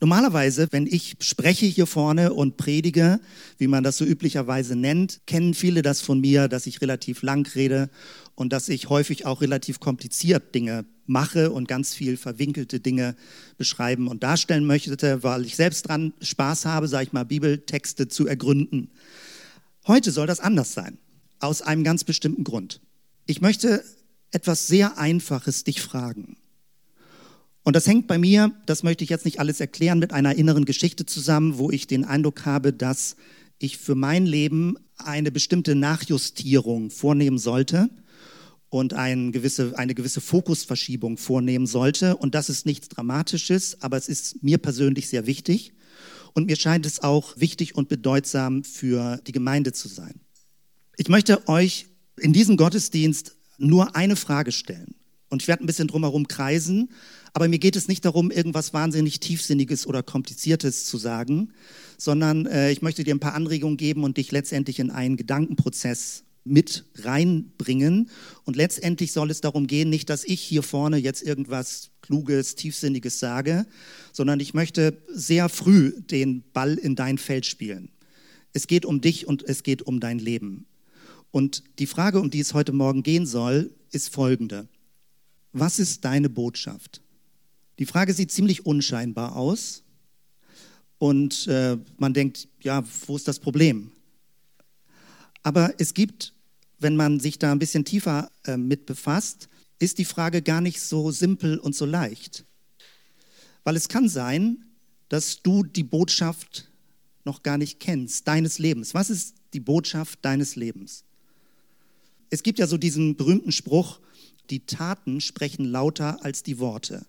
Normalerweise, wenn ich spreche hier vorne und predige, wie man das so üblicherweise nennt, kennen viele das von mir, dass ich relativ lang rede und dass ich häufig auch relativ kompliziert Dinge mache und ganz viel verwinkelte Dinge beschreiben und darstellen möchte, weil ich selbst dran Spaß habe, sage ich mal, Bibeltexte zu ergründen. Heute soll das anders sein, aus einem ganz bestimmten Grund. Ich möchte etwas sehr Einfaches dich fragen. Und das hängt bei mir, das möchte ich jetzt nicht alles erklären, mit einer inneren Geschichte zusammen, wo ich den Eindruck habe, dass ich für mein Leben eine bestimmte Nachjustierung vornehmen sollte und eine gewisse, eine gewisse Fokusverschiebung vornehmen sollte. Und das ist nichts Dramatisches, aber es ist mir persönlich sehr wichtig. Und mir scheint es auch wichtig und bedeutsam für die Gemeinde zu sein. Ich möchte euch in diesem Gottesdienst nur eine Frage stellen. Und ich werde ein bisschen drumherum kreisen, aber mir geht es nicht darum, irgendwas wahnsinnig Tiefsinniges oder Kompliziertes zu sagen, sondern äh, ich möchte dir ein paar Anregungen geben und dich letztendlich in einen Gedankenprozess mit reinbringen. Und letztendlich soll es darum gehen, nicht, dass ich hier vorne jetzt irgendwas Kluges, Tiefsinniges sage, sondern ich möchte sehr früh den Ball in dein Feld spielen. Es geht um dich und es geht um dein Leben. Und die Frage, um die es heute Morgen gehen soll, ist folgende. Was ist deine Botschaft? Die Frage sieht ziemlich unscheinbar aus und äh, man denkt, ja, wo ist das Problem? Aber es gibt, wenn man sich da ein bisschen tiefer äh, mit befasst, ist die Frage gar nicht so simpel und so leicht. Weil es kann sein, dass du die Botschaft noch gar nicht kennst, deines Lebens. Was ist die Botschaft deines Lebens? Es gibt ja so diesen berühmten Spruch, die Taten sprechen lauter als die Worte.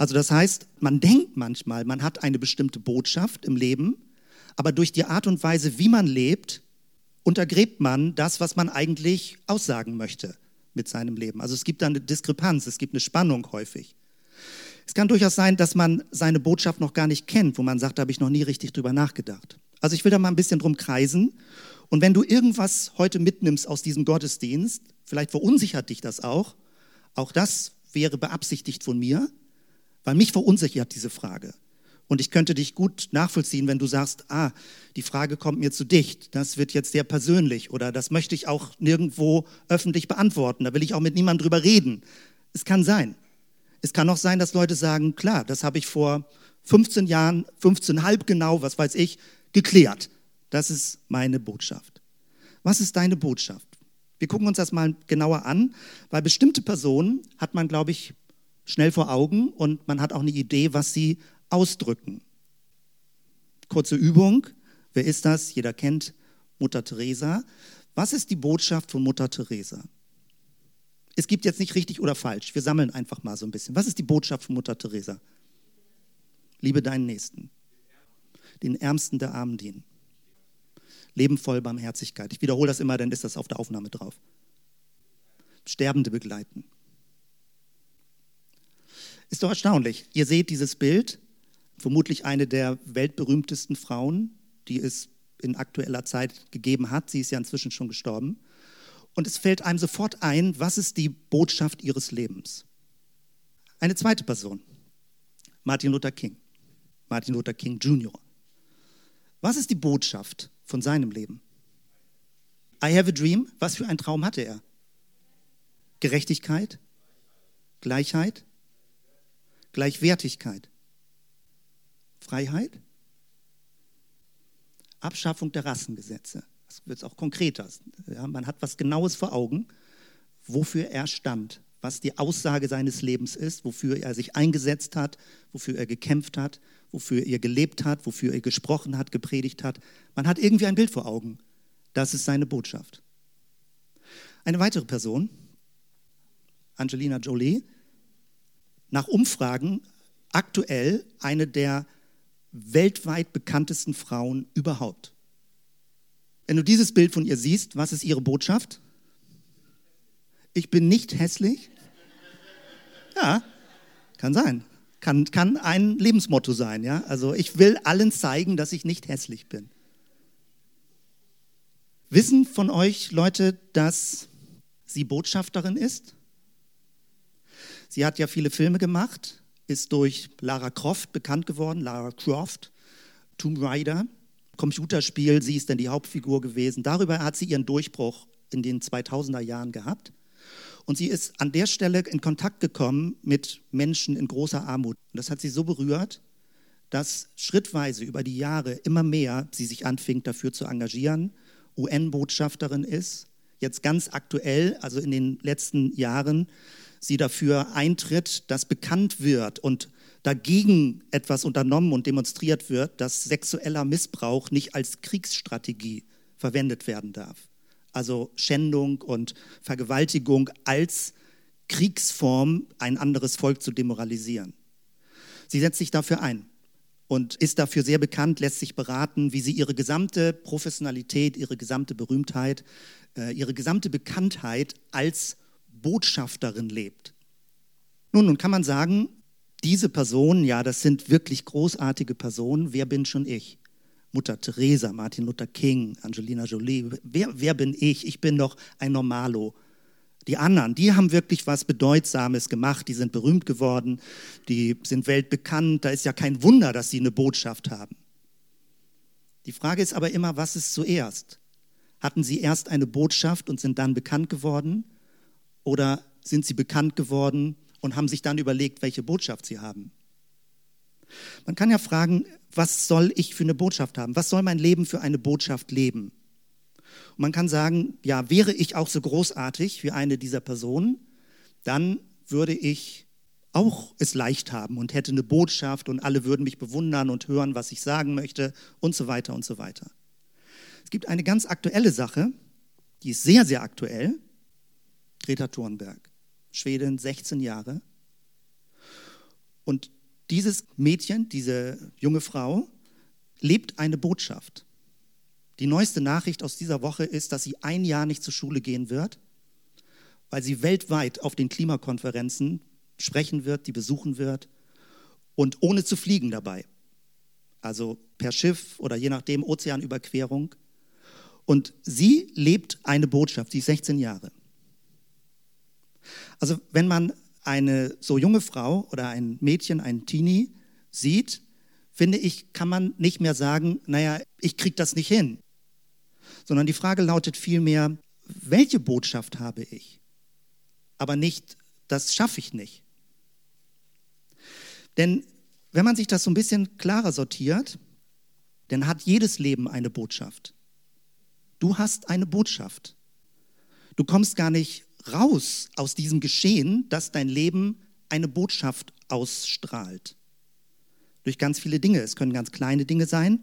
Also das heißt, man denkt manchmal, man hat eine bestimmte Botschaft im Leben, aber durch die Art und Weise, wie man lebt, untergräbt man das, was man eigentlich aussagen möchte mit seinem Leben. Also es gibt da eine Diskrepanz, es gibt eine Spannung häufig. Es kann durchaus sein, dass man seine Botschaft noch gar nicht kennt, wo man sagt, da habe ich noch nie richtig drüber nachgedacht. Also ich will da mal ein bisschen drum kreisen. Und wenn du irgendwas heute mitnimmst aus diesem Gottesdienst, vielleicht verunsichert dich das auch, auch das wäre beabsichtigt von mir, weil mich verunsichert diese Frage. Und ich könnte dich gut nachvollziehen, wenn du sagst, ah, die Frage kommt mir zu dicht, das wird jetzt sehr persönlich oder das möchte ich auch nirgendwo öffentlich beantworten, da will ich auch mit niemandem drüber reden. Es kann sein. Es kann auch sein, dass Leute sagen, klar, das habe ich vor 15 Jahren, 15 halb genau, was weiß ich, geklärt. Das ist meine Botschaft. Was ist deine Botschaft? Wir gucken uns das mal genauer an, weil bestimmte Personen hat man, glaube ich, schnell vor Augen und man hat auch eine Idee, was sie ausdrücken. Kurze Übung. Wer ist das? Jeder kennt Mutter Teresa. Was ist die Botschaft von Mutter Teresa? Es gibt jetzt nicht richtig oder falsch. Wir sammeln einfach mal so ein bisschen. Was ist die Botschaft von Mutter Teresa? Liebe deinen Nächsten. Den Ärmsten der Armen dienen. Leben voll Barmherzigkeit. Ich wiederhole das immer, dann ist das auf der Aufnahme drauf. Sterbende begleiten. Ist doch erstaunlich. Ihr seht dieses Bild, vermutlich eine der weltberühmtesten Frauen, die es in aktueller Zeit gegeben hat. Sie ist ja inzwischen schon gestorben. Und es fällt einem sofort ein, was ist die Botschaft ihres Lebens? Eine zweite Person, Martin Luther King, Martin Luther King Jr. Was ist die Botschaft von seinem Leben? I have a dream. Was für einen Traum hatte er? Gerechtigkeit? Gleichheit? Gleichwertigkeit. Freiheit. Abschaffung der Rassengesetze. Das wird auch konkreter. Ja, man hat was Genaues vor Augen, wofür er stand, was die Aussage seines Lebens ist, wofür er sich eingesetzt hat, wofür er gekämpft hat, wofür er gelebt hat, wofür er gesprochen hat, gepredigt hat. Man hat irgendwie ein Bild vor Augen. Das ist seine Botschaft. Eine weitere Person, Angelina Jolie, nach Umfragen aktuell eine der weltweit bekanntesten Frauen überhaupt. Wenn du dieses Bild von ihr siehst, was ist ihre Botschaft? Ich bin nicht hässlich. Ja, kann sein. Kann, kann ein Lebensmotto sein. Ja? Also ich will allen zeigen, dass ich nicht hässlich bin. Wissen von euch Leute, dass sie Botschafterin ist? Sie hat ja viele Filme gemacht, ist durch Lara Croft bekannt geworden, Lara Croft, Tomb Raider, Computerspiel, sie ist dann die Hauptfigur gewesen. Darüber hat sie ihren Durchbruch in den 2000er Jahren gehabt. Und sie ist an der Stelle in Kontakt gekommen mit Menschen in großer Armut. Und das hat sie so berührt, dass schrittweise über die Jahre immer mehr sie sich anfing, dafür zu engagieren, UN-Botschafterin ist, jetzt ganz aktuell, also in den letzten Jahren, sie dafür eintritt, dass bekannt wird und dagegen etwas unternommen und demonstriert wird, dass sexueller Missbrauch nicht als Kriegsstrategie verwendet werden darf. Also Schändung und Vergewaltigung als Kriegsform, ein anderes Volk zu demoralisieren. Sie setzt sich dafür ein und ist dafür sehr bekannt, lässt sich beraten, wie sie ihre gesamte Professionalität, ihre gesamte Berühmtheit, äh, ihre gesamte Bekanntheit als Botschafterin lebt. Nun, nun kann man sagen, diese Personen, ja, das sind wirklich großartige Personen. Wer bin schon ich? Mutter Teresa, Martin Luther King, Angelina Jolie. Wer, wer bin ich? Ich bin doch ein Normalo. Die anderen, die haben wirklich was Bedeutsames gemacht, die sind berühmt geworden, die sind weltbekannt. Da ist ja kein Wunder, dass sie eine Botschaft haben. Die Frage ist aber immer, was ist zuerst? Hatten sie erst eine Botschaft und sind dann bekannt geworden? Oder sind sie bekannt geworden und haben sich dann überlegt, welche Botschaft sie haben? Man kann ja fragen, was soll ich für eine Botschaft haben? Was soll mein Leben für eine Botschaft leben? Und man kann sagen, ja, wäre ich auch so großartig wie eine dieser Personen, dann würde ich auch es leicht haben und hätte eine Botschaft und alle würden mich bewundern und hören, was ich sagen möchte und so weiter und so weiter. Es gibt eine ganz aktuelle Sache, die ist sehr, sehr aktuell. Greta Thunberg, Schwedin, 16 Jahre. Und dieses Mädchen, diese junge Frau, lebt eine Botschaft. Die neueste Nachricht aus dieser Woche ist, dass sie ein Jahr nicht zur Schule gehen wird, weil sie weltweit auf den Klimakonferenzen sprechen wird, die besuchen wird und ohne zu fliegen dabei. Also per Schiff oder je nachdem Ozeanüberquerung. Und sie lebt eine Botschaft, sie ist 16 Jahre. Also wenn man eine so junge Frau oder ein Mädchen, ein Teenie sieht, finde ich, kann man nicht mehr sagen, naja, ich kriege das nicht hin. Sondern die Frage lautet vielmehr, welche Botschaft habe ich? Aber nicht, das schaffe ich nicht. Denn wenn man sich das so ein bisschen klarer sortiert, dann hat jedes Leben eine Botschaft. Du hast eine Botschaft. Du kommst gar nicht raus aus diesem Geschehen, dass dein Leben eine Botschaft ausstrahlt. Durch ganz viele Dinge. Es können ganz kleine Dinge sein,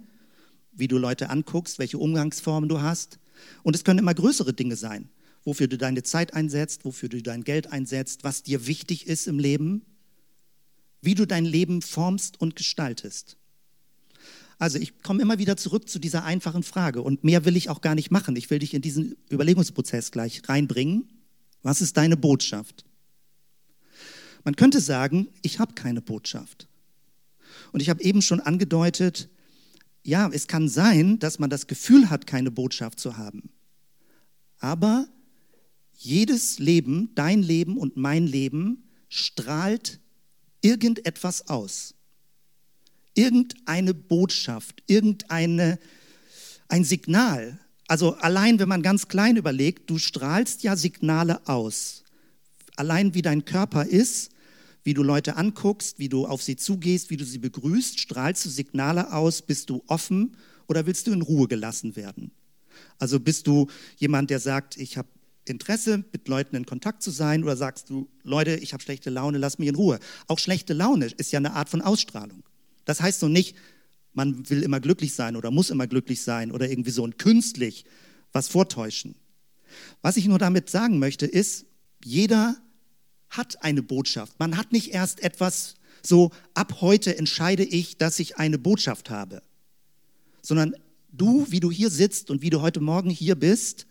wie du Leute anguckst, welche Umgangsformen du hast. Und es können immer größere Dinge sein, wofür du deine Zeit einsetzt, wofür du dein Geld einsetzt, was dir wichtig ist im Leben, wie du dein Leben formst und gestaltest. Also ich komme immer wieder zurück zu dieser einfachen Frage und mehr will ich auch gar nicht machen. Ich will dich in diesen Überlegungsprozess gleich reinbringen. Was ist deine Botschaft? Man könnte sagen, ich habe keine Botschaft. Und ich habe eben schon angedeutet, ja, es kann sein, dass man das Gefühl hat, keine Botschaft zu haben. Aber jedes Leben, dein Leben und mein Leben, strahlt irgendetwas aus. Irgendeine Botschaft, irgendeine ein Signal, also allein, wenn man ganz klein überlegt, du strahlst ja Signale aus. Allein wie dein Körper ist, wie du Leute anguckst, wie du auf sie zugehst, wie du sie begrüßt, strahlst du Signale aus, bist du offen oder willst du in Ruhe gelassen werden? Also bist du jemand, der sagt, ich habe Interesse, mit Leuten in Kontakt zu sein oder sagst du, Leute, ich habe schlechte Laune, lass mich in Ruhe. Auch schlechte Laune ist ja eine Art von Ausstrahlung. Das heißt so nicht, man will immer glücklich sein oder muss immer glücklich sein oder irgendwie so ein künstlich was vortäuschen. Was ich nur damit sagen möchte, ist, jeder hat eine Botschaft. Man hat nicht erst etwas so, ab heute entscheide ich, dass ich eine Botschaft habe, sondern du, wie du hier sitzt und wie du heute Morgen hier bist,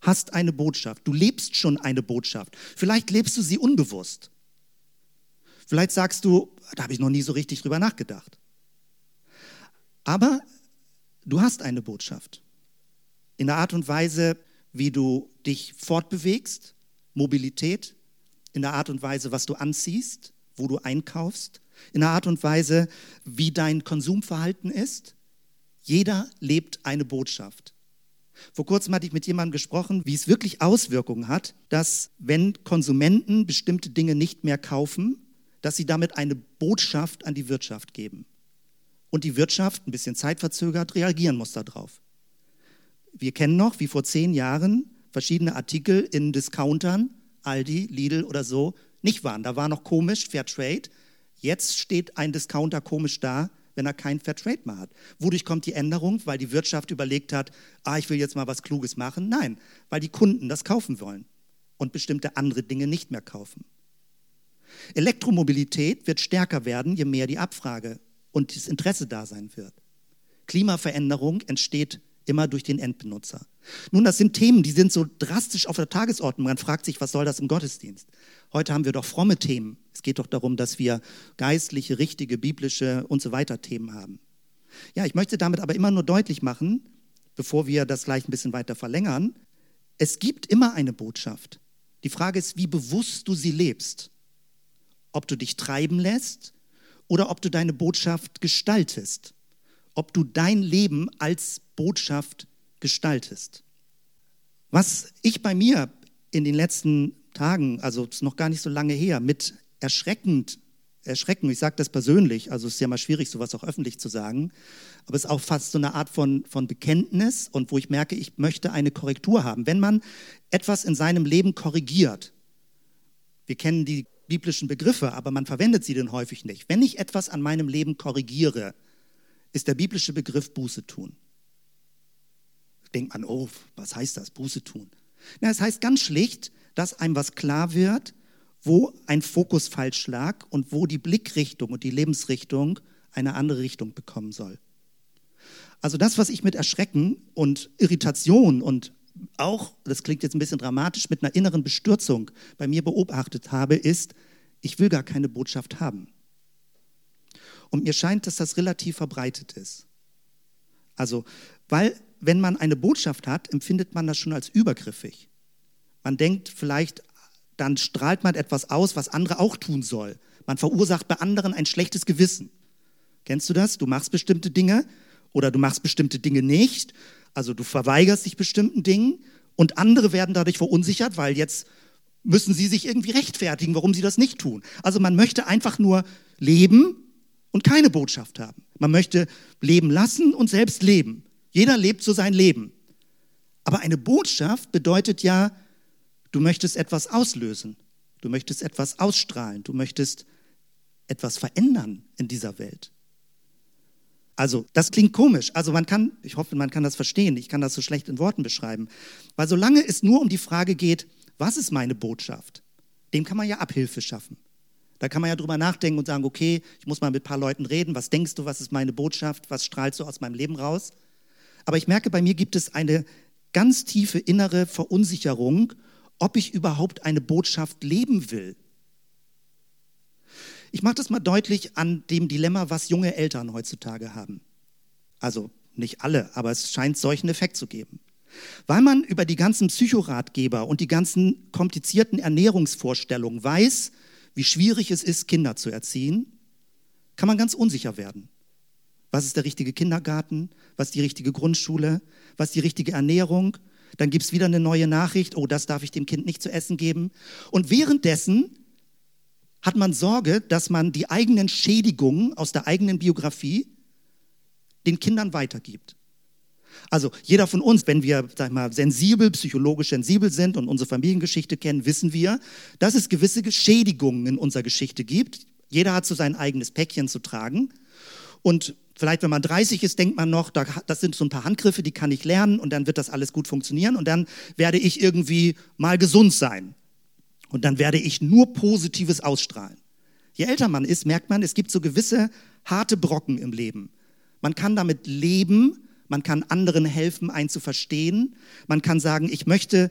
hast eine Botschaft. Du lebst schon eine Botschaft. Vielleicht lebst du sie unbewusst. Vielleicht sagst du, da habe ich noch nie so richtig drüber nachgedacht. Aber du hast eine Botschaft. In der Art und Weise, wie du dich fortbewegst, Mobilität, in der Art und Weise, was du anziehst, wo du einkaufst, in der Art und Weise, wie dein Konsumverhalten ist. Jeder lebt eine Botschaft. Vor kurzem hatte ich mit jemandem gesprochen, wie es wirklich Auswirkungen hat, dass wenn Konsumenten bestimmte Dinge nicht mehr kaufen, dass sie damit eine Botschaft an die Wirtschaft geben. Und die Wirtschaft, ein bisschen zeitverzögert, reagieren muss darauf. Wir kennen noch, wie vor zehn Jahren verschiedene Artikel in Discountern, Aldi, Lidl oder so, nicht waren. Da war noch komisch, Fair Trade. Jetzt steht ein Discounter komisch da, wenn er kein Fair Trade mehr hat. Wodurch kommt die Änderung? Weil die Wirtschaft überlegt hat, ah, ich will jetzt mal was Kluges machen. Nein, weil die Kunden das kaufen wollen und bestimmte andere Dinge nicht mehr kaufen. Elektromobilität wird stärker werden, je mehr die Abfrage und das Interesse da sein wird. Klimaveränderung entsteht immer durch den Endbenutzer. Nun, das sind Themen, die sind so drastisch auf der Tagesordnung. Man fragt sich, was soll das im Gottesdienst? Heute haben wir doch fromme Themen. Es geht doch darum, dass wir geistliche, richtige, biblische und so weiter Themen haben. Ja, ich möchte damit aber immer nur deutlich machen, bevor wir das gleich ein bisschen weiter verlängern, es gibt immer eine Botschaft. Die Frage ist, wie bewusst du sie lebst. Ob du dich treiben lässt oder ob du deine Botschaft gestaltest. Ob du dein Leben als Botschaft gestaltest. Was ich bei mir in den letzten Tagen, also es ist noch gar nicht so lange her, mit erschreckend, erschrecken, ich sage das persönlich, also es ist ja mal schwierig, sowas auch öffentlich zu sagen, aber es ist auch fast so eine Art von, von Bekenntnis und wo ich merke, ich möchte eine Korrektur haben. Wenn man etwas in seinem Leben korrigiert, wir kennen die biblischen Begriffe, aber man verwendet sie denn häufig nicht. Wenn ich etwas an meinem Leben korrigiere, ist der biblische Begriff Buße tun. Denkt man, oh, was heißt das, Buße tun? Na, es heißt ganz schlicht, dass einem was klar wird, wo ein Fokus falsch lag und wo die Blickrichtung und die Lebensrichtung eine andere Richtung bekommen soll. Also das, was ich mit Erschrecken und Irritation und auch, das klingt jetzt ein bisschen dramatisch, mit einer inneren Bestürzung bei mir beobachtet habe, ist, ich will gar keine Botschaft haben. Und mir scheint, dass das relativ verbreitet ist. Also, weil wenn man eine Botschaft hat, empfindet man das schon als übergriffig. Man denkt vielleicht, dann strahlt man etwas aus, was andere auch tun soll. Man verursacht bei anderen ein schlechtes Gewissen. Kennst du das? Du machst bestimmte Dinge oder du machst bestimmte Dinge nicht. Also du verweigerst dich bestimmten Dingen und andere werden dadurch verunsichert, weil jetzt müssen sie sich irgendwie rechtfertigen, warum sie das nicht tun. Also man möchte einfach nur leben und keine Botschaft haben. Man möchte leben lassen und selbst leben. Jeder lebt so sein Leben. Aber eine Botschaft bedeutet ja, du möchtest etwas auslösen. Du möchtest etwas ausstrahlen. Du möchtest etwas verändern in dieser Welt. Also, das klingt komisch. Also, man kann, ich hoffe, man kann das verstehen. Ich kann das so schlecht in Worten beschreiben. Weil solange es nur um die Frage geht, was ist meine Botschaft, dem kann man ja Abhilfe schaffen. Da kann man ja drüber nachdenken und sagen, okay, ich muss mal mit ein paar Leuten reden. Was denkst du, was ist meine Botschaft? Was strahlst du aus meinem Leben raus? Aber ich merke, bei mir gibt es eine ganz tiefe innere Verunsicherung, ob ich überhaupt eine Botschaft leben will. Ich mache das mal deutlich an dem Dilemma, was junge Eltern heutzutage haben. Also nicht alle, aber es scheint solchen Effekt zu geben. Weil man über die ganzen Psychoratgeber und die ganzen komplizierten Ernährungsvorstellungen weiß, wie schwierig es ist, Kinder zu erziehen, kann man ganz unsicher werden. Was ist der richtige Kindergarten? Was ist die richtige Grundschule? Was ist die richtige Ernährung? Dann gibt es wieder eine neue Nachricht, oh, das darf ich dem Kind nicht zu essen geben. Und währenddessen hat man Sorge, dass man die eigenen Schädigungen aus der eigenen Biografie den Kindern weitergibt. Also jeder von uns, wenn wir sag mal, sensibel, psychologisch sensibel sind und unsere Familiengeschichte kennen, wissen wir, dass es gewisse Schädigungen in unserer Geschichte gibt. Jeder hat so sein eigenes Päckchen zu tragen. Und vielleicht, wenn man 30 ist, denkt man noch, das sind so ein paar Handgriffe, die kann ich lernen und dann wird das alles gut funktionieren und dann werde ich irgendwie mal gesund sein. Und dann werde ich nur Positives ausstrahlen. Je älter man ist, merkt man, es gibt so gewisse harte Brocken im Leben. Man kann damit leben, man kann anderen helfen, einen zu verstehen. Man kann sagen, ich möchte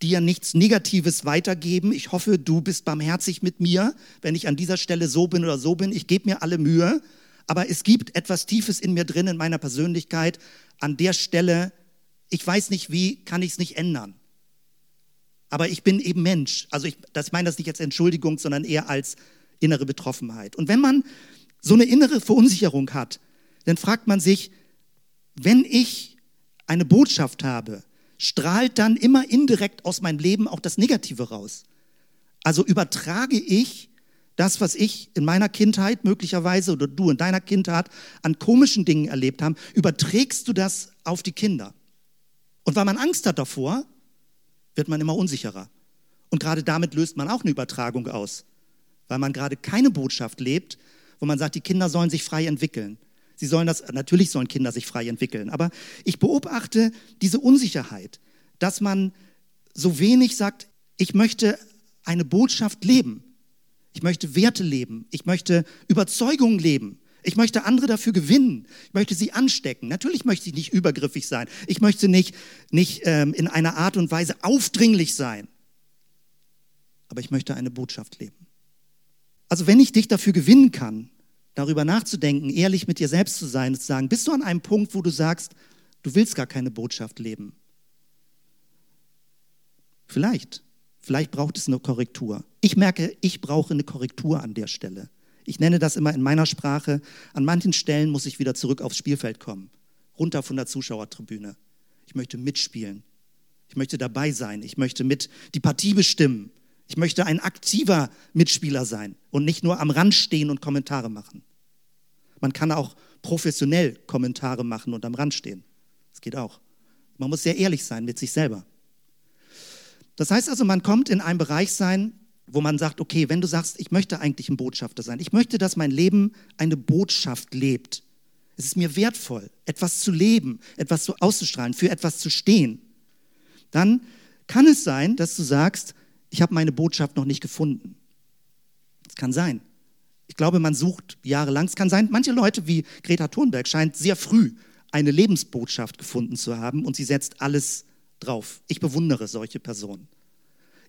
dir nichts Negatives weitergeben. Ich hoffe, du bist barmherzig mit mir, wenn ich an dieser Stelle so bin oder so bin. Ich gebe mir alle Mühe aber es gibt etwas Tiefes in mir drin, in meiner Persönlichkeit. An der Stelle, ich weiß nicht wie, kann ich es nicht ändern. Aber ich bin eben Mensch. Also ich das meine das nicht als Entschuldigung, sondern eher als, innere Betroffenheit. Und wenn man so eine innere Verunsicherung hat, dann fragt man sich, wenn ich eine Botschaft habe, strahlt dann immer indirekt aus meinem Leben auch das Negative raus. Also übertrage ich das, was ich in meiner Kindheit möglicherweise oder du in deiner Kindheit an komischen Dingen erlebt haben, überträgst du das auf die Kinder. Und weil man Angst hat davor, wird man immer unsicherer. Und gerade damit löst man auch eine Übertragung aus, weil man gerade keine Botschaft lebt, wo man sagt, die Kinder sollen sich frei entwickeln. Sie sollen das, natürlich sollen Kinder sich frei entwickeln, aber ich beobachte diese Unsicherheit, dass man so wenig sagt, ich möchte eine Botschaft leben. Ich möchte Werte leben. Ich möchte Überzeugungen leben. Ich möchte andere dafür gewinnen. Ich möchte sie anstecken. Natürlich möchte ich nicht übergriffig sein. Ich möchte nicht, nicht ähm, in einer Art und Weise aufdringlich sein. Aber ich möchte eine Botschaft leben. Also wenn ich dich dafür gewinnen kann, darüber nachzudenken, ehrlich mit dir selbst zu sein, zu sagen, bist du an einem Punkt, wo du sagst, du willst gar keine Botschaft leben? Vielleicht. Vielleicht braucht es eine Korrektur. Ich merke, ich brauche eine Korrektur an der Stelle. Ich nenne das immer in meiner Sprache. An manchen Stellen muss ich wieder zurück aufs Spielfeld kommen, runter von der Zuschauertribüne. Ich möchte mitspielen. Ich möchte dabei sein. Ich möchte mit die Partie bestimmen. Ich möchte ein aktiver Mitspieler sein und nicht nur am Rand stehen und Kommentare machen. Man kann auch professionell Kommentare machen und am Rand stehen. Das geht auch. Man muss sehr ehrlich sein mit sich selber. Das heißt also, man kommt in einen Bereich sein, wo man sagt, okay, wenn du sagst, ich möchte eigentlich ein Botschafter sein, ich möchte, dass mein Leben eine Botschaft lebt. Es ist mir wertvoll, etwas zu leben, etwas zu auszustrahlen, für etwas zu stehen. Dann kann es sein, dass du sagst, ich habe meine Botschaft noch nicht gefunden. Das kann sein. Ich glaube, man sucht jahrelang. Es kann sein, manche Leute wie Greta Thunberg scheint sehr früh eine Lebensbotschaft gefunden zu haben und sie setzt alles drauf. Ich bewundere solche Personen.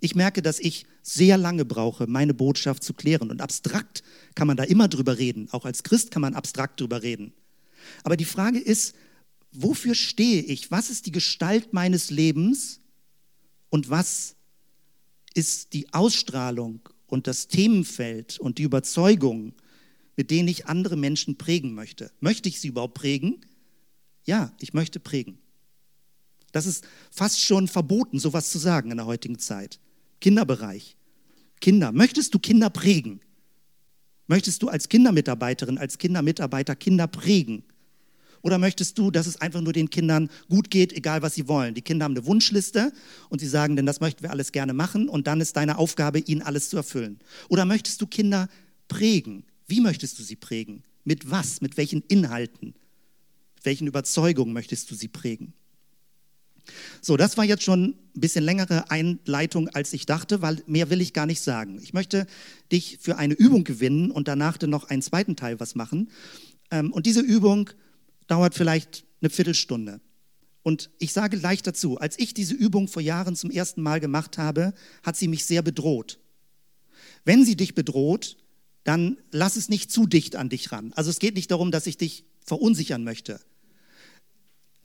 Ich merke, dass ich sehr lange brauche, meine Botschaft zu klären. Und abstrakt kann man da immer drüber reden. Auch als Christ kann man abstrakt drüber reden. Aber die Frage ist, wofür stehe ich? Was ist die Gestalt meines Lebens? Und was ist die Ausstrahlung und das Themenfeld und die Überzeugung, mit denen ich andere Menschen prägen möchte? Möchte ich sie überhaupt prägen? Ja, ich möchte prägen. Das ist fast schon verboten, sowas zu sagen in der heutigen Zeit. Kinderbereich. Kinder. Möchtest du Kinder prägen? Möchtest du als Kindermitarbeiterin, als Kindermitarbeiter Kinder prägen? Oder möchtest du, dass es einfach nur den Kindern gut geht, egal was sie wollen? Die Kinder haben eine Wunschliste und sie sagen, denn das möchten wir alles gerne machen und dann ist deine Aufgabe, ihnen alles zu erfüllen. Oder möchtest du Kinder prägen? Wie möchtest du sie prägen? Mit was? Mit welchen Inhalten? Mit welchen Überzeugungen möchtest du sie prägen? So, das war jetzt schon ein bisschen längere Einleitung, als ich dachte, weil mehr will ich gar nicht sagen. Ich möchte dich für eine Übung gewinnen und danach dann noch einen zweiten Teil was machen. Ähm, und diese Übung dauert vielleicht eine Viertelstunde. Und ich sage gleich dazu, als ich diese Übung vor Jahren zum ersten Mal gemacht habe, hat sie mich sehr bedroht. Wenn sie dich bedroht, dann lass es nicht zu dicht an dich ran. Also es geht nicht darum, dass ich dich verunsichern möchte.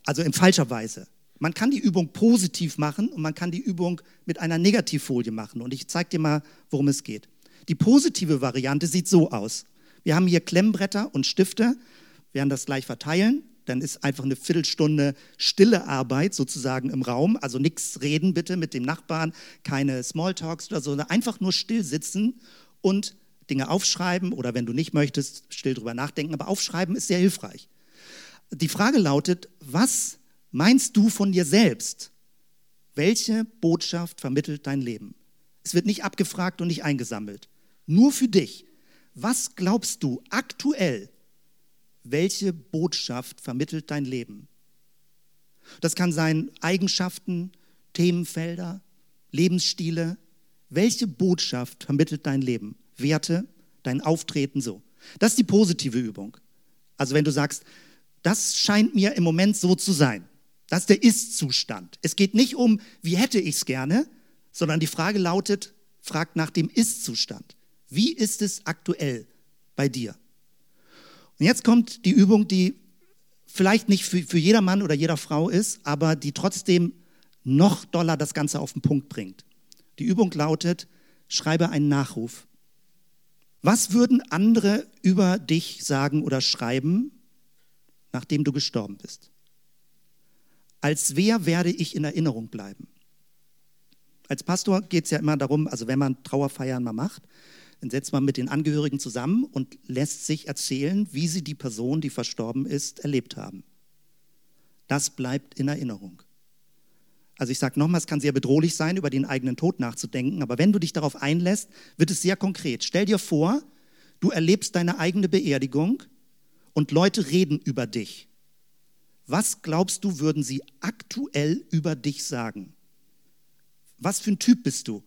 Also in falscher Weise. Man kann die Übung positiv machen und man kann die Übung mit einer Negativfolie machen. Und ich zeige dir mal, worum es geht. Die positive Variante sieht so aus. Wir haben hier Klemmbretter und Stifte, wir werden das gleich verteilen. Dann ist einfach eine Viertelstunde stille Arbeit sozusagen im Raum. Also nichts reden bitte mit dem Nachbarn, keine Smalltalks oder so, sondern einfach nur still sitzen und Dinge aufschreiben oder wenn du nicht möchtest, still drüber nachdenken. Aber aufschreiben ist sehr hilfreich. Die Frage lautet, was meinst du von dir selbst? Welche Botschaft vermittelt dein Leben? Es wird nicht abgefragt und nicht eingesammelt. Nur für dich. Was glaubst du aktuell? Welche Botschaft vermittelt dein Leben? Das kann sein Eigenschaften, Themenfelder, Lebensstile. Welche Botschaft vermittelt dein Leben? Werte, dein Auftreten so. Das ist die positive Übung. Also wenn du sagst, das scheint mir im Moment so zu sein, das ist der Ist-Zustand. Es geht nicht um, wie hätte ich es gerne, sondern die Frage lautet, fragt nach dem Ist-Zustand. Wie ist es aktuell bei dir? Und jetzt kommt die Übung, die vielleicht nicht für, für jeder Mann oder jeder Frau ist, aber die trotzdem noch doller das Ganze auf den Punkt bringt. Die Übung lautet, schreibe einen Nachruf. Was würden andere über dich sagen oder schreiben, nachdem du gestorben bist? Als wer werde ich in Erinnerung bleiben? Als Pastor geht es ja immer darum, also wenn man Trauerfeiern mal macht, dann setzt man mit den Angehörigen zusammen und lässt sich erzählen, wie sie die Person, die verstorben ist, erlebt haben. Das bleibt in Erinnerung. Also ich sage nochmal, es kann sehr bedrohlich sein, über den eigenen Tod nachzudenken, aber wenn du dich darauf einlässt, wird es sehr konkret. Stell dir vor, du erlebst deine eigene Beerdigung und Leute reden über dich. Was glaubst du, würden sie aktuell über dich sagen? Was für ein Typ bist du?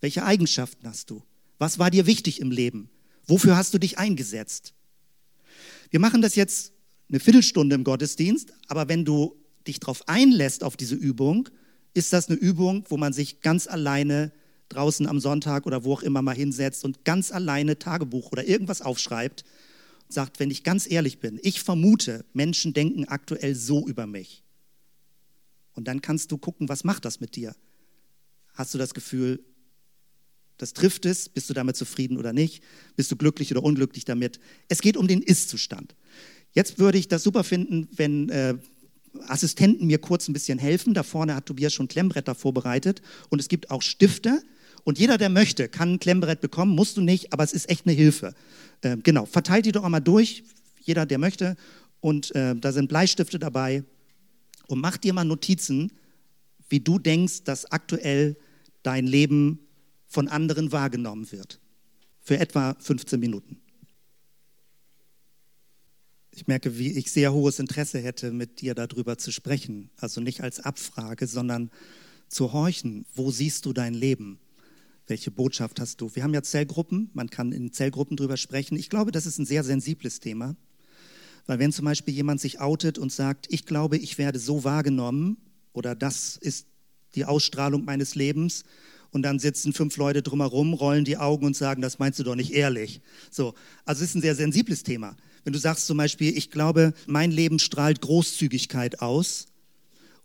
Welche Eigenschaften hast du? Was war dir wichtig im Leben? Wofür hast du dich eingesetzt? Wir machen das jetzt eine Viertelstunde im Gottesdienst, aber wenn du dich darauf einlässt auf diese Übung, ist das eine Übung, wo man sich ganz alleine draußen am Sonntag oder wo auch immer mal hinsetzt und ganz alleine Tagebuch oder irgendwas aufschreibt sagt, wenn ich ganz ehrlich bin, ich vermute, Menschen denken aktuell so über mich. Und dann kannst du gucken, was macht das mit dir? Hast du das Gefühl, das trifft es, bist du damit zufrieden oder nicht? Bist du glücklich oder unglücklich damit? Es geht um den Ist-Zustand. Jetzt würde ich das super finden, wenn äh, Assistenten mir kurz ein bisschen helfen. Da vorne hat Tobias schon Klemmbretter vorbereitet und es gibt auch Stifte. Und jeder, der möchte, kann ein Klemmbrett bekommen, musst du nicht, aber es ist echt eine Hilfe. Äh, genau, verteilt die doch einmal durch, jeder, der möchte. Und äh, da sind Bleistifte dabei. Und mach dir mal Notizen, wie du denkst, dass aktuell dein Leben von anderen wahrgenommen wird. Für etwa 15 Minuten. Ich merke, wie ich sehr hohes Interesse hätte, mit dir darüber zu sprechen. Also nicht als Abfrage, sondern zu horchen. Wo siehst du dein Leben? Welche Botschaft hast du? Wir haben ja Zellgruppen, man kann in Zellgruppen drüber sprechen. Ich glaube, das ist ein sehr sensibles Thema. Weil wenn zum Beispiel jemand sich outet und sagt, ich glaube, ich werde so wahrgenommen oder das ist die Ausstrahlung meines Lebens und dann sitzen fünf Leute drumherum, rollen die Augen und sagen, das meinst du doch nicht ehrlich. So, also es ist ein sehr sensibles Thema. Wenn du sagst zum Beispiel, ich glaube, mein Leben strahlt Großzügigkeit aus,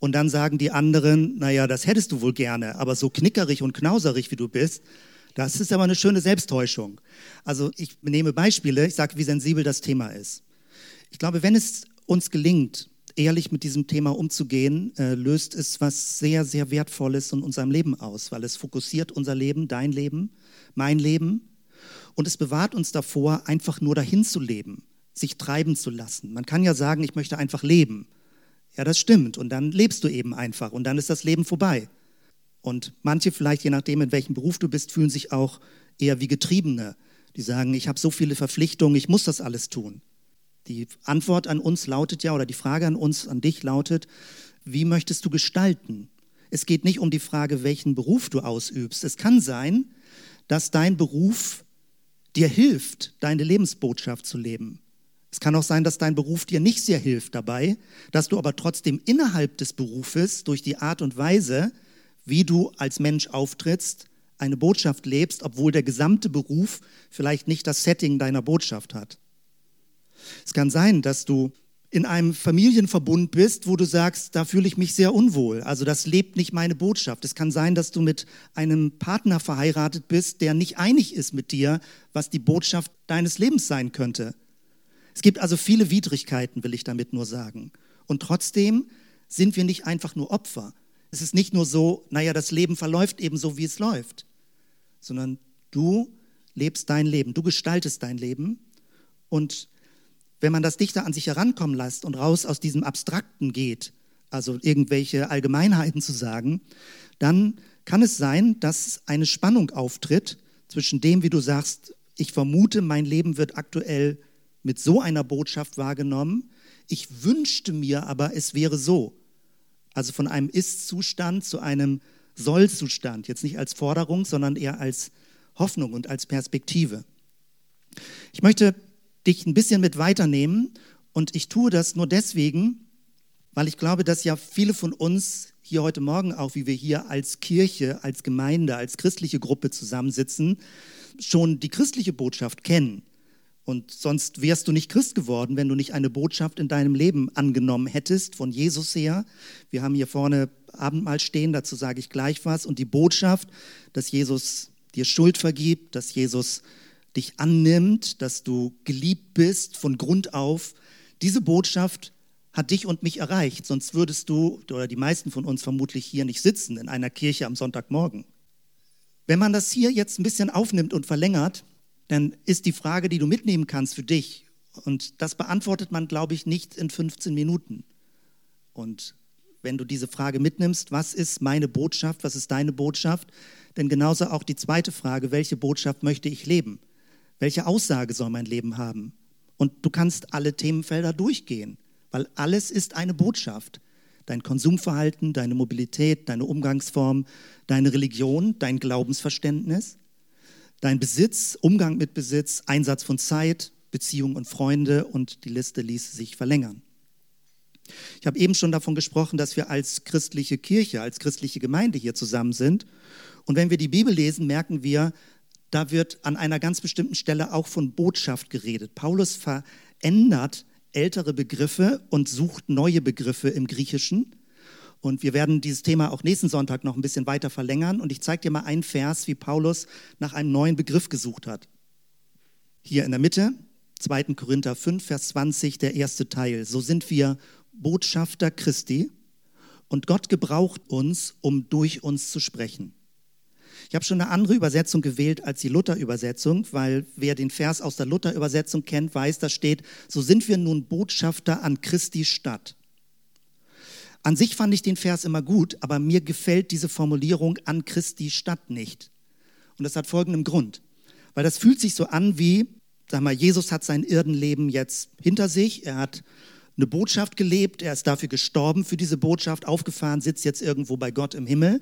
und dann sagen die anderen, naja, das hättest du wohl gerne, aber so knickerig und knauserig wie du bist, das ist aber eine schöne Selbsttäuschung. Also ich nehme Beispiele, ich sage, wie sensibel das Thema ist. Ich glaube, wenn es uns gelingt, ehrlich mit diesem Thema umzugehen, äh, löst es was sehr, sehr Wertvolles in unserem Leben aus, weil es fokussiert unser Leben, dein Leben, mein Leben und es bewahrt uns davor, einfach nur dahin zu leben sich treiben zu lassen. Man kann ja sagen, ich möchte einfach leben. Ja, das stimmt. Und dann lebst du eben einfach und dann ist das Leben vorbei. Und manche vielleicht, je nachdem, in welchem Beruf du bist, fühlen sich auch eher wie Getriebene. Die sagen, ich habe so viele Verpflichtungen, ich muss das alles tun. Die Antwort an uns lautet ja, oder die Frage an uns, an dich lautet, wie möchtest du gestalten? Es geht nicht um die Frage, welchen Beruf du ausübst. Es kann sein, dass dein Beruf dir hilft, deine Lebensbotschaft zu leben. Es kann auch sein, dass dein Beruf dir nicht sehr hilft dabei, dass du aber trotzdem innerhalb des Berufes durch die Art und Weise, wie du als Mensch auftrittst, eine Botschaft lebst, obwohl der gesamte Beruf vielleicht nicht das Setting deiner Botschaft hat. Es kann sein, dass du in einem Familienverbund bist, wo du sagst, da fühle ich mich sehr unwohl. Also das lebt nicht meine Botschaft. Es kann sein, dass du mit einem Partner verheiratet bist, der nicht einig ist mit dir, was die Botschaft deines Lebens sein könnte. Es gibt also viele Widrigkeiten, will ich damit nur sagen. Und trotzdem sind wir nicht einfach nur Opfer. Es ist nicht nur so, naja, das Leben verläuft eben so, wie es läuft, sondern du lebst dein Leben, du gestaltest dein Leben. Und wenn man das dichter an sich herankommen lässt und raus aus diesem Abstrakten geht, also irgendwelche Allgemeinheiten zu sagen, dann kann es sein, dass eine Spannung auftritt zwischen dem, wie du sagst, ich vermute, mein Leben wird aktuell mit so einer Botschaft wahrgenommen. Ich wünschte mir aber, es wäre so. Also von einem Ist-Zustand zu einem Soll-Zustand. Jetzt nicht als Forderung, sondern eher als Hoffnung und als Perspektive. Ich möchte dich ein bisschen mit weiternehmen und ich tue das nur deswegen, weil ich glaube, dass ja viele von uns hier heute Morgen auch, wie wir hier als Kirche, als Gemeinde, als christliche Gruppe zusammensitzen, schon die christliche Botschaft kennen. Und sonst wärst du nicht Christ geworden, wenn du nicht eine Botschaft in deinem Leben angenommen hättest von Jesus her. Wir haben hier vorne Abendmahl stehen, dazu sage ich gleich was. Und die Botschaft, dass Jesus dir Schuld vergibt, dass Jesus dich annimmt, dass du geliebt bist von Grund auf. Diese Botschaft hat dich und mich erreicht, sonst würdest du oder die meisten von uns vermutlich hier nicht sitzen in einer Kirche am Sonntagmorgen. Wenn man das hier jetzt ein bisschen aufnimmt und verlängert, dann ist die Frage, die du mitnehmen kannst für dich, und das beantwortet man, glaube ich, nicht in 15 Minuten. Und wenn du diese Frage mitnimmst, was ist meine Botschaft, was ist deine Botschaft, denn genauso auch die zweite Frage, welche Botschaft möchte ich leben? Welche Aussage soll mein Leben haben? Und du kannst alle Themenfelder durchgehen, weil alles ist eine Botschaft. Dein Konsumverhalten, deine Mobilität, deine Umgangsform, deine Religion, dein Glaubensverständnis, dein Besitz, Umgang mit Besitz, Einsatz von Zeit, Beziehungen und Freunde und die Liste ließ sich verlängern. Ich habe eben schon davon gesprochen, dass wir als christliche Kirche, als christliche Gemeinde hier zusammen sind. Und wenn wir die Bibel lesen, merken wir, da wird an einer ganz bestimmten Stelle auch von Botschaft geredet. Paulus verändert ältere Begriffe und sucht neue Begriffe im Griechischen. Und wir werden dieses Thema auch nächsten Sonntag noch ein bisschen weiter verlängern. Und ich zeige dir mal einen Vers, wie Paulus nach einem neuen Begriff gesucht hat. Hier in der Mitte, 2. Korinther 5, Vers 20, der erste Teil. So sind wir Botschafter Christi und Gott gebraucht uns, um durch uns zu sprechen. Ich habe schon eine andere Übersetzung gewählt als die Luther-Übersetzung, weil wer den Vers aus der Luther-Übersetzung kennt, weiß, da steht, so sind wir nun Botschafter an Christi Stadt. An sich fand ich den Vers immer gut, aber mir gefällt diese Formulierung an Christi Stadt nicht. Und das hat folgenden Grund. Weil das fühlt sich so an wie, sag mal, Jesus hat sein Irdenleben jetzt hinter sich, er hat eine Botschaft gelebt, er ist dafür gestorben, für diese Botschaft aufgefahren, sitzt jetzt irgendwo bei Gott im Himmel.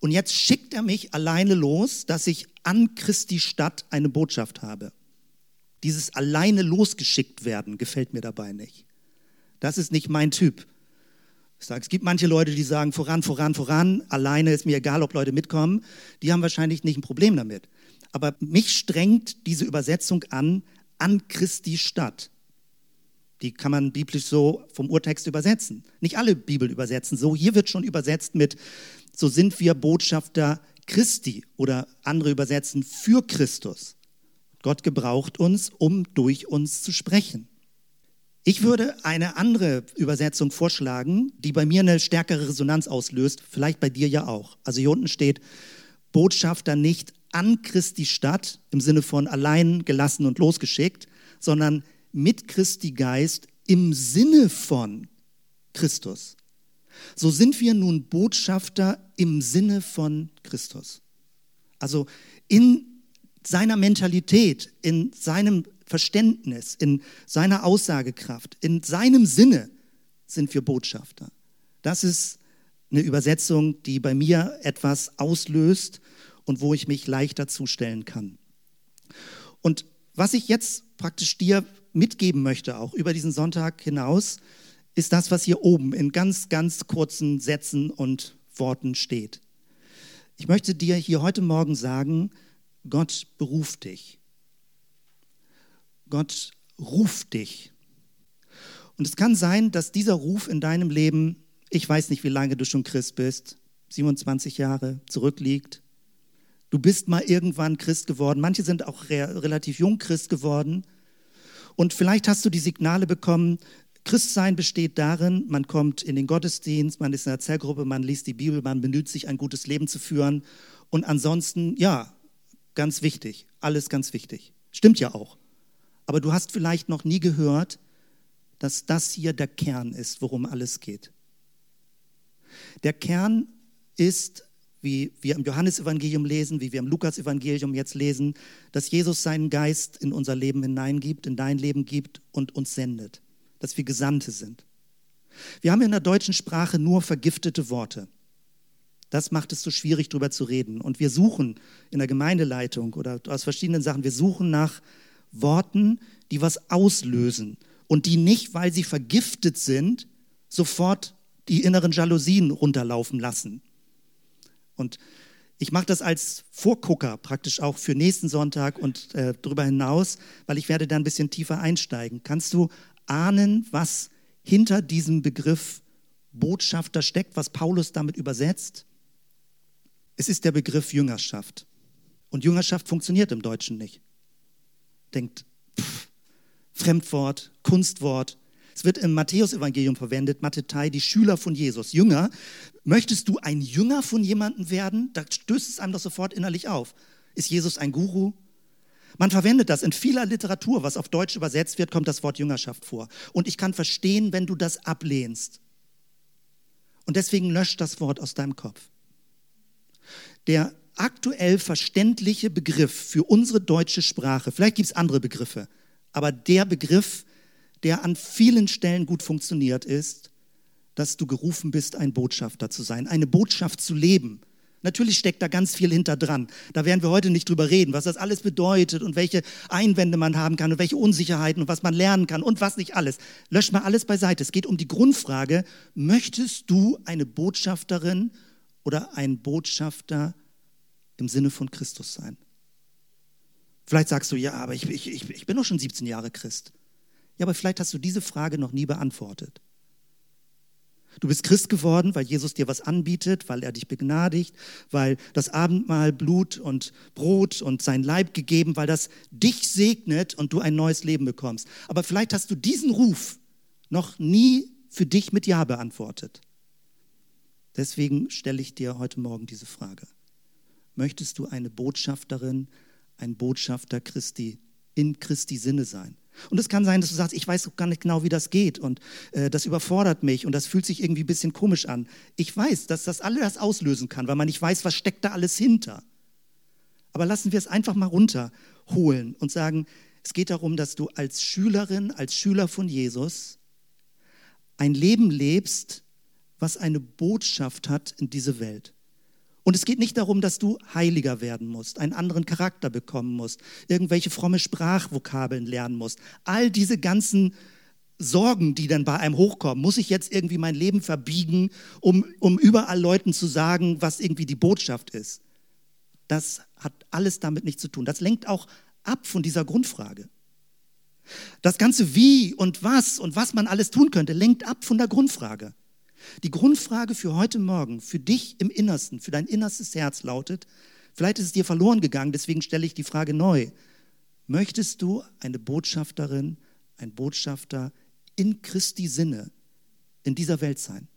Und jetzt schickt er mich alleine los, dass ich an Christi Stadt eine Botschaft habe. Dieses alleine losgeschickt werden gefällt mir dabei nicht. Das ist nicht mein Typ. Ich sage, es gibt manche Leute, die sagen, voran, voran, voran, alleine ist mir egal, ob Leute mitkommen. Die haben wahrscheinlich nicht ein Problem damit. Aber mich strengt diese Übersetzung an, an Christi Stadt. Die kann man biblisch so vom Urtext übersetzen. Nicht alle Bibel übersetzen so. Hier wird schon übersetzt mit, so sind wir Botschafter Christi oder andere übersetzen für Christus. Gott gebraucht uns, um durch uns zu sprechen. Ich würde eine andere Übersetzung vorschlagen, die bei mir eine stärkere Resonanz auslöst, vielleicht bei dir ja auch. Also hier unten steht, Botschafter nicht an Christi Stadt im Sinne von allein gelassen und losgeschickt, sondern mit Christi Geist im Sinne von Christus. So sind wir nun Botschafter im Sinne von Christus. Also in seiner Mentalität, in seinem Verständnis, in seiner Aussagekraft, in seinem Sinne sind wir Botschafter. Das ist eine Übersetzung, die bei mir etwas auslöst und wo ich mich leichter zustellen kann. Und was ich jetzt praktisch dir mitgeben möchte, auch über diesen Sonntag hinaus, ist das, was hier oben in ganz, ganz kurzen Sätzen und Worten steht. Ich möchte dir hier heute Morgen sagen, Gott beruft dich. Gott ruft dich. Und es kann sein, dass dieser Ruf in deinem Leben, ich weiß nicht, wie lange du schon Christ bist, 27 Jahre zurückliegt. Du bist mal irgendwann Christ geworden. Manche sind auch re relativ jung Christ geworden. Und vielleicht hast du die Signale bekommen, Christsein besteht darin, man kommt in den Gottesdienst, man ist in der Zellgruppe, man liest die Bibel, man bemüht sich, ein gutes Leben zu führen. Und ansonsten, ja, ganz wichtig, alles ganz wichtig. Stimmt ja auch. Aber du hast vielleicht noch nie gehört, dass das hier der Kern ist, worum alles geht. Der Kern ist wie wir im Johannesevangelium lesen, wie wir im Lukasevangelium jetzt lesen, dass Jesus seinen Geist in unser Leben hineingibt, in dein Leben gibt und uns sendet, dass wir Gesandte sind. Wir haben in der deutschen Sprache nur vergiftete Worte. Das macht es so schwierig, darüber zu reden. Und wir suchen in der Gemeindeleitung oder aus verschiedenen Sachen, wir suchen nach Worten, die was auslösen und die nicht, weil sie vergiftet sind, sofort die inneren Jalousien runterlaufen lassen. Und ich mache das als Vorgucker praktisch auch für nächsten Sonntag und äh, darüber hinaus, weil ich werde da ein bisschen tiefer einsteigen. Kannst du ahnen, was hinter diesem Begriff Botschafter steckt, was Paulus damit übersetzt? Es ist der Begriff Jüngerschaft. Und Jüngerschaft funktioniert im Deutschen nicht. Denkt, pff, Fremdwort, Kunstwort. Es wird im Matthäusevangelium verwendet, Matthäi, die Schüler von Jesus, Jünger. Möchtest du ein Jünger von jemandem werden? Da stößt es einem doch sofort innerlich auf. Ist Jesus ein Guru? Man verwendet das in vieler Literatur, was auf Deutsch übersetzt wird, kommt das Wort Jüngerschaft vor. Und ich kann verstehen, wenn du das ablehnst. Und deswegen löscht das Wort aus deinem Kopf. Der aktuell verständliche Begriff für unsere deutsche Sprache, vielleicht gibt es andere Begriffe, aber der Begriff, der an vielen Stellen gut funktioniert, ist, dass du gerufen bist, ein Botschafter zu sein, eine Botschaft zu leben. Natürlich steckt da ganz viel hinter dran. Da werden wir heute nicht drüber reden, was das alles bedeutet und welche Einwände man haben kann und welche Unsicherheiten und was man lernen kann und was nicht alles. Lösch mal alles beiseite. Es geht um die Grundfrage, möchtest du eine Botschafterin oder ein Botschafter im Sinne von Christus sein? Vielleicht sagst du, ja, aber ich, ich, ich bin doch schon 17 Jahre Christ. Ja, aber vielleicht hast du diese Frage noch nie beantwortet. Du bist Christ geworden, weil Jesus dir was anbietet, weil er dich begnadigt, weil das Abendmahl Blut und Brot und sein Leib gegeben, weil das dich segnet und du ein neues Leben bekommst. Aber vielleicht hast du diesen Ruf noch nie für dich mit Ja beantwortet. Deswegen stelle ich dir heute Morgen diese Frage. Möchtest du eine Botschafterin, ein Botschafter Christi in Christi Sinne sein? Und es kann sein, dass du sagst, ich weiß gar nicht genau, wie das geht und äh, das überfordert mich und das fühlt sich irgendwie ein bisschen komisch an. Ich weiß, dass das alles auslösen kann, weil man nicht weiß, was steckt da alles hinter. Aber lassen wir es einfach mal runterholen und sagen, es geht darum, dass du als Schülerin, als Schüler von Jesus ein Leben lebst, was eine Botschaft hat in diese Welt. Und es geht nicht darum, dass du heiliger werden musst, einen anderen Charakter bekommen musst, irgendwelche fromme Sprachvokabeln lernen musst. All diese ganzen Sorgen, die dann bei einem hochkommen, muss ich jetzt irgendwie mein Leben verbiegen, um, um überall Leuten zu sagen, was irgendwie die Botschaft ist. Das hat alles damit nichts zu tun. Das lenkt auch ab von dieser Grundfrage. Das ganze Wie und was und was man alles tun könnte, lenkt ab von der Grundfrage. Die Grundfrage für heute Morgen, für dich im Innersten, für dein innerstes Herz lautet, vielleicht ist es dir verloren gegangen, deswegen stelle ich die Frage neu. Möchtest du eine Botschafterin, ein Botschafter in Christi Sinne in dieser Welt sein?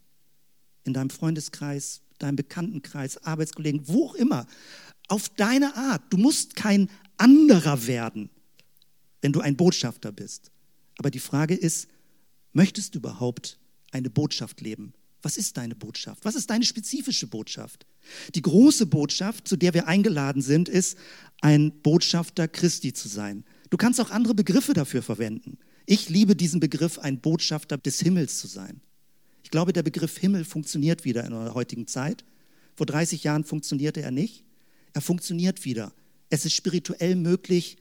In deinem Freundeskreis, deinem Bekanntenkreis, Arbeitskollegen, wo auch immer. Auf deine Art. Du musst kein anderer werden, wenn du ein Botschafter bist. Aber die Frage ist, möchtest du überhaupt eine Botschaft leben. Was ist deine Botschaft? Was ist deine spezifische Botschaft? Die große Botschaft, zu der wir eingeladen sind, ist, ein Botschafter Christi zu sein. Du kannst auch andere Begriffe dafür verwenden. Ich liebe diesen Begriff, ein Botschafter des Himmels zu sein. Ich glaube, der Begriff Himmel funktioniert wieder in der heutigen Zeit. Vor 30 Jahren funktionierte er nicht. Er funktioniert wieder. Es ist spirituell möglich,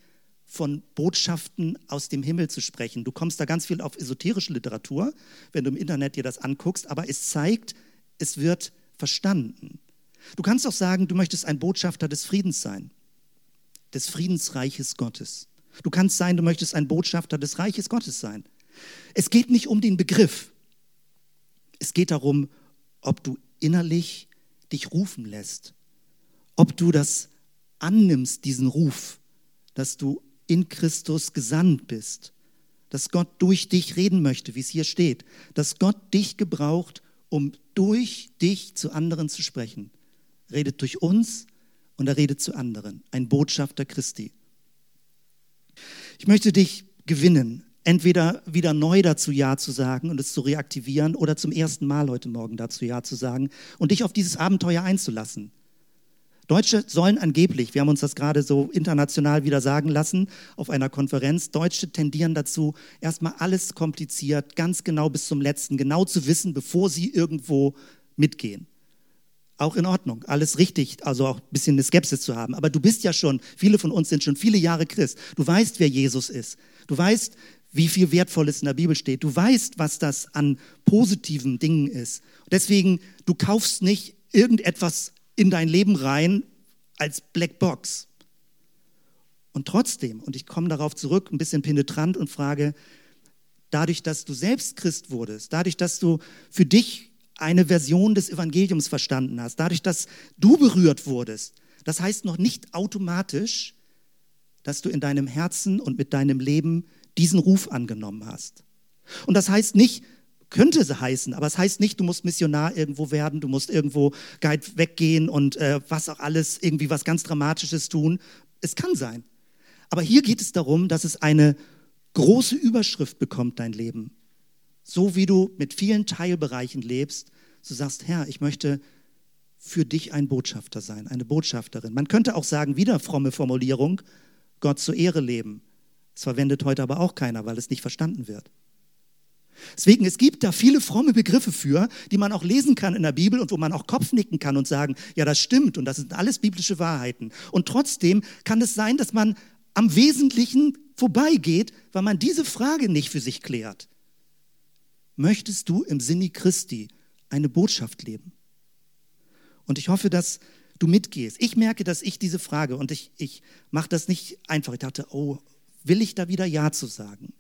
von Botschaften aus dem Himmel zu sprechen. Du kommst da ganz viel auf esoterische Literatur, wenn du im Internet dir das anguckst, aber es zeigt, es wird verstanden. Du kannst auch sagen, du möchtest ein Botschafter des Friedens sein, des Friedensreiches Gottes. Du kannst sein, du möchtest ein Botschafter des Reiches Gottes sein. Es geht nicht um den Begriff. Es geht darum, ob du innerlich dich rufen lässt, ob du das annimmst, diesen Ruf, dass du in Christus gesandt bist, dass Gott durch dich reden möchte, wie es hier steht, dass Gott dich gebraucht, um durch dich zu anderen zu sprechen. Redet durch uns und er redet zu anderen, ein Botschafter Christi. Ich möchte dich gewinnen, entweder wieder neu dazu Ja zu sagen und es zu reaktivieren oder zum ersten Mal heute Morgen dazu Ja zu sagen und dich auf dieses Abenteuer einzulassen. Deutsche sollen angeblich, wir haben uns das gerade so international wieder sagen lassen auf einer Konferenz, Deutsche tendieren dazu, erstmal alles kompliziert, ganz genau bis zum letzten, genau zu wissen, bevor sie irgendwo mitgehen. Auch in Ordnung, alles richtig, also auch ein bisschen eine Skepsis zu haben. Aber du bist ja schon, viele von uns sind schon viele Jahre Christ. Du weißt, wer Jesus ist. Du weißt, wie viel Wertvolles in der Bibel steht. Du weißt, was das an positiven Dingen ist. Deswegen, du kaufst nicht irgendetwas in dein Leben rein als Blackbox. Und trotzdem, und ich komme darauf zurück, ein bisschen penetrant und frage, dadurch, dass du selbst Christ wurdest, dadurch, dass du für dich eine Version des Evangeliums verstanden hast, dadurch, dass du berührt wurdest, das heißt noch nicht automatisch, dass du in deinem Herzen und mit deinem Leben diesen Ruf angenommen hast. Und das heißt nicht, könnte es heißen, aber es heißt nicht, du musst Missionar irgendwo werden, du musst irgendwo Guide weggehen und äh, was auch alles, irgendwie was ganz Dramatisches tun. Es kann sein. Aber hier geht es darum, dass es eine große Überschrift bekommt, dein Leben. So wie du mit vielen Teilbereichen lebst, du sagst, Herr, ich möchte für dich ein Botschafter sein, eine Botschafterin. Man könnte auch sagen, wieder fromme Formulierung, Gott zur Ehre leben. Es verwendet heute aber auch keiner, weil es nicht verstanden wird. Deswegen, es gibt da viele fromme Begriffe für, die man auch lesen kann in der Bibel und wo man auch Kopfnicken kann und sagen, ja, das stimmt und das sind alles biblische Wahrheiten. Und trotzdem kann es sein, dass man am Wesentlichen vorbeigeht, weil man diese Frage nicht für sich klärt. Möchtest du im Sinne Christi eine Botschaft leben? Und ich hoffe, dass du mitgehst. Ich merke, dass ich diese Frage, und ich, ich mache das nicht einfach, ich dachte, oh, will ich da wieder Ja zu sagen?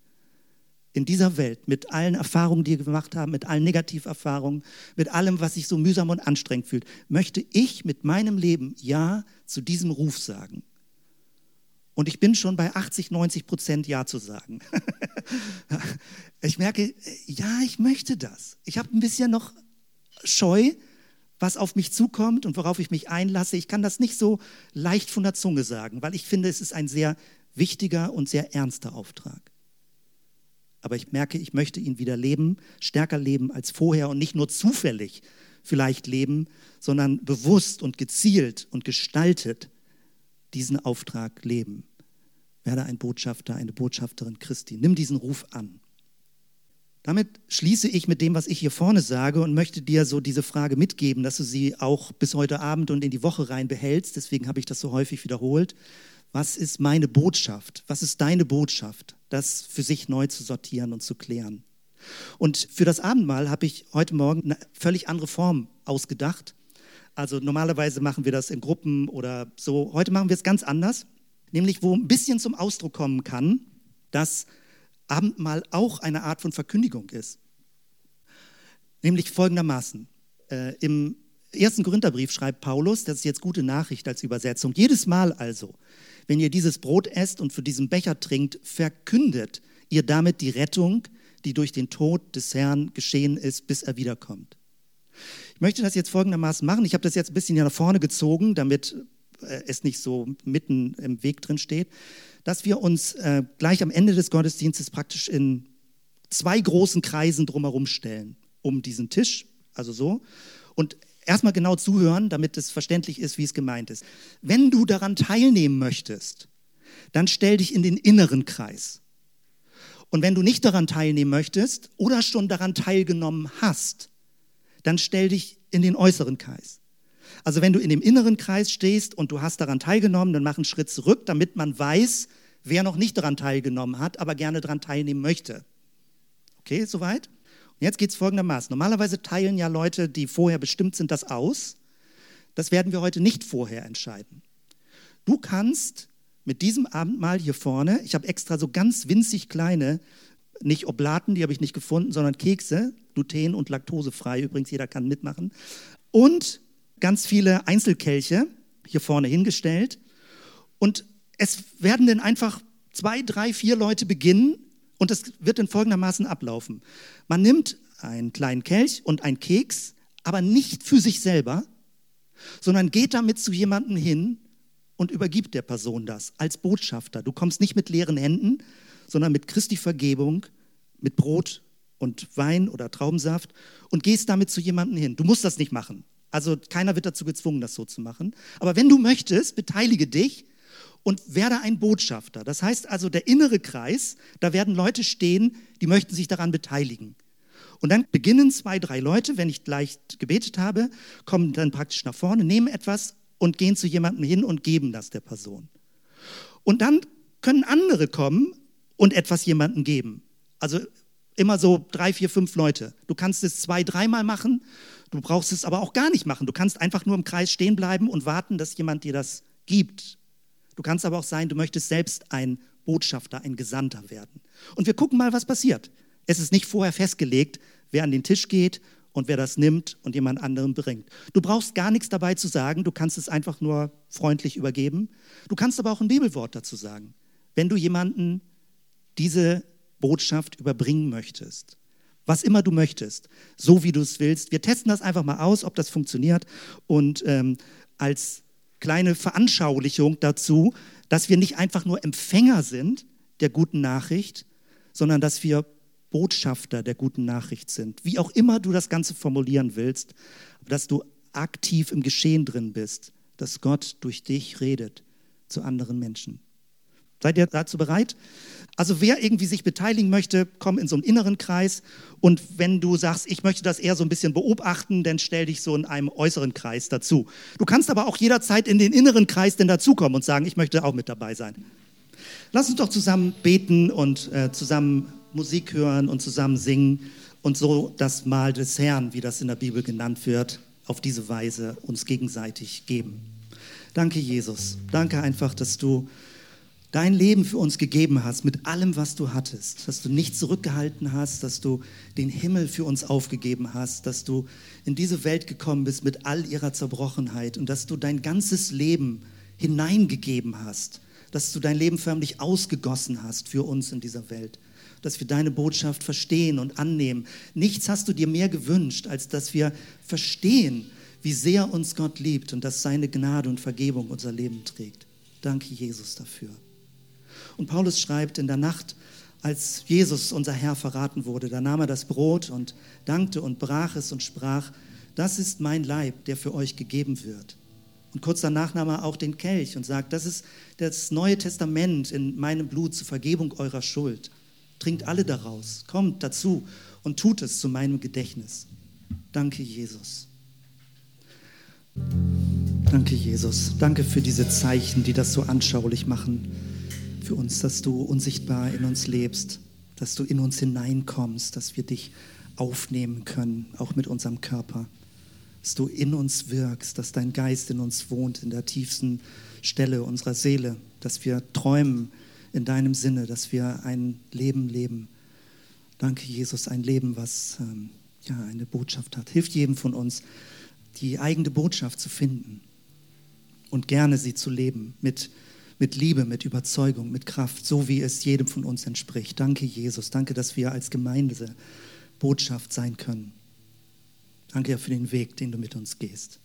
In dieser Welt, mit allen Erfahrungen, die wir gemacht haben, mit allen Negativerfahrungen, mit allem, was sich so mühsam und anstrengend fühlt, möchte ich mit meinem Leben Ja zu diesem Ruf sagen. Und ich bin schon bei 80, 90 Prozent Ja zu sagen. ich merke, ja, ich möchte das. Ich habe ein bisschen noch Scheu, was auf mich zukommt und worauf ich mich einlasse. Ich kann das nicht so leicht von der Zunge sagen, weil ich finde, es ist ein sehr wichtiger und sehr ernster Auftrag aber ich merke, ich möchte ihn wieder leben, stärker leben als vorher und nicht nur zufällig vielleicht leben, sondern bewusst und gezielt und gestaltet diesen Auftrag leben. Werde ein Botschafter, eine Botschafterin Christi. Nimm diesen Ruf an. Damit schließe ich mit dem, was ich hier vorne sage und möchte dir so diese Frage mitgeben, dass du sie auch bis heute Abend und in die Woche rein behältst. Deswegen habe ich das so häufig wiederholt was ist meine Botschaft? Was ist deine Botschaft? Das für sich neu zu sortieren und zu klären. Und für das Abendmahl habe ich heute Morgen eine völlig andere Form ausgedacht. Also normalerweise machen wir das in Gruppen oder so. Heute machen wir es ganz anders, nämlich wo ein bisschen zum Ausdruck kommen kann, dass Abendmahl auch eine Art von Verkündigung ist. Nämlich folgendermaßen. Äh, Im ersten Korintherbrief schreibt Paulus, das ist jetzt gute Nachricht als Übersetzung, jedes Mal also, wenn ihr dieses Brot esst und für diesen Becher trinkt, verkündet ihr damit die Rettung, die durch den Tod des Herrn geschehen ist, bis er wiederkommt. Ich möchte das jetzt folgendermaßen machen. Ich habe das jetzt ein bisschen nach vorne gezogen, damit äh, es nicht so mitten im Weg drin steht, dass wir uns äh, gleich am Ende des Gottesdienstes praktisch in zwei großen Kreisen drumherum stellen, um diesen Tisch, also so. Und erstmal genau zuhören, damit es verständlich ist, wie es gemeint ist. Wenn du daran teilnehmen möchtest, dann stell dich in den inneren Kreis. Und wenn du nicht daran teilnehmen möchtest oder schon daran teilgenommen hast, dann stell dich in den äußeren Kreis. Also wenn du in dem inneren Kreis stehst und du hast daran teilgenommen, dann mach einen Schritt zurück, damit man weiß, wer noch nicht daran teilgenommen hat, aber gerne daran teilnehmen möchte. Okay, soweit? Jetzt geht es folgendermaßen. Normalerweise teilen ja Leute, die vorher bestimmt sind, das aus. Das werden wir heute nicht vorher entscheiden. Du kannst mit diesem Abendmahl hier vorne, ich habe extra so ganz winzig kleine, nicht Oblaten, die habe ich nicht gefunden, sondern Kekse, gluten- und laktosefrei, übrigens jeder kann mitmachen, und ganz viele Einzelkelche hier vorne hingestellt. Und es werden dann einfach zwei, drei, vier Leute beginnen, und es wird in folgendermaßen ablaufen. Man nimmt einen kleinen Kelch und einen Keks, aber nicht für sich selber, sondern geht damit zu jemandem hin und übergibt der Person das als Botschafter. Du kommst nicht mit leeren Händen, sondern mit Christi Vergebung, mit Brot und Wein oder Traubensaft und gehst damit zu jemandem hin. Du musst das nicht machen. Also keiner wird dazu gezwungen, das so zu machen. Aber wenn du möchtest, beteilige dich und werde ein Botschafter. Das heißt also, der innere Kreis, da werden Leute stehen, die möchten sich daran beteiligen. Und dann beginnen zwei, drei Leute, wenn ich gleich gebetet habe, kommen dann praktisch nach vorne, nehmen etwas und gehen zu jemandem hin und geben das der Person. Und dann können andere kommen und etwas jemandem geben. Also immer so drei, vier, fünf Leute. Du kannst es zwei, dreimal machen, du brauchst es aber auch gar nicht machen. Du kannst einfach nur im Kreis stehen bleiben und warten, dass jemand dir das gibt. Du kannst aber auch sein, du möchtest selbst ein Botschafter, ein Gesandter werden. Und wir gucken mal, was passiert. Es ist nicht vorher festgelegt, wer an den Tisch geht und wer das nimmt und jemand anderen bringt. Du brauchst gar nichts dabei zu sagen, du kannst es einfach nur freundlich übergeben. Du kannst aber auch ein Bibelwort dazu sagen, wenn du jemanden diese Botschaft überbringen möchtest. Was immer du möchtest, so wie du es willst. Wir testen das einfach mal aus, ob das funktioniert. Und ähm, als kleine Veranschaulichung dazu, dass wir nicht einfach nur Empfänger sind der guten Nachricht, sondern dass wir Botschafter der guten Nachricht sind. Wie auch immer du das Ganze formulieren willst, dass du aktiv im Geschehen drin bist, dass Gott durch dich redet zu anderen Menschen. Seid ihr dazu bereit? Also wer irgendwie sich beteiligen möchte, komm in so einen inneren Kreis. Und wenn du sagst, ich möchte das eher so ein bisschen beobachten, dann stell dich so in einem äußeren Kreis dazu. Du kannst aber auch jederzeit in den inneren Kreis denn dazukommen und sagen, ich möchte auch mit dabei sein. Lass uns doch zusammen beten und äh, zusammen Musik hören und zusammen singen und so das Mahl des Herrn, wie das in der Bibel genannt wird, auf diese Weise uns gegenseitig geben. Danke, Jesus. Danke einfach, dass du dein Leben für uns gegeben hast mit allem, was du hattest, dass du nichts zurückgehalten hast, dass du den Himmel für uns aufgegeben hast, dass du in diese Welt gekommen bist mit all ihrer Zerbrochenheit und dass du dein ganzes Leben hineingegeben hast, dass du dein Leben förmlich ausgegossen hast für uns in dieser Welt, dass wir deine Botschaft verstehen und annehmen. Nichts hast du dir mehr gewünscht, als dass wir verstehen, wie sehr uns Gott liebt und dass seine Gnade und Vergebung unser Leben trägt. Danke, Jesus, dafür. Und Paulus schreibt, in der Nacht, als Jesus, unser Herr, verraten wurde, da nahm er das Brot und dankte und brach es und sprach, das ist mein Leib, der für euch gegeben wird. Und kurz danach nahm er auch den Kelch und sagt, das ist das Neue Testament in meinem Blut zur Vergebung eurer Schuld. Trinkt alle daraus, kommt dazu und tut es zu meinem Gedächtnis. Danke, Jesus. Danke, Jesus. Danke für diese Zeichen, die das so anschaulich machen für uns, dass du unsichtbar in uns lebst, dass du in uns hineinkommst, dass wir dich aufnehmen können, auch mit unserem Körper, dass du in uns wirkst, dass dein Geist in uns wohnt, in der tiefsten Stelle unserer Seele, dass wir träumen in deinem Sinne, dass wir ein Leben leben. Danke, Jesus, ein Leben, was ähm, ja, eine Botschaft hat. Hilft jedem von uns, die eigene Botschaft zu finden und gerne sie zu leben mit mit Liebe, mit Überzeugung, mit Kraft, so wie es jedem von uns entspricht. Danke, Jesus. Danke, dass wir als Gemeinde Botschaft sein können. Danke für den Weg, den du mit uns gehst.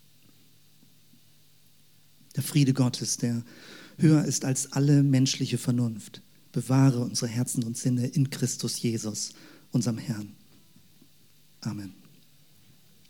Der Friede Gottes, der höher ist als alle menschliche Vernunft, bewahre unsere Herzen und Sinne in Christus Jesus, unserem Herrn. Amen.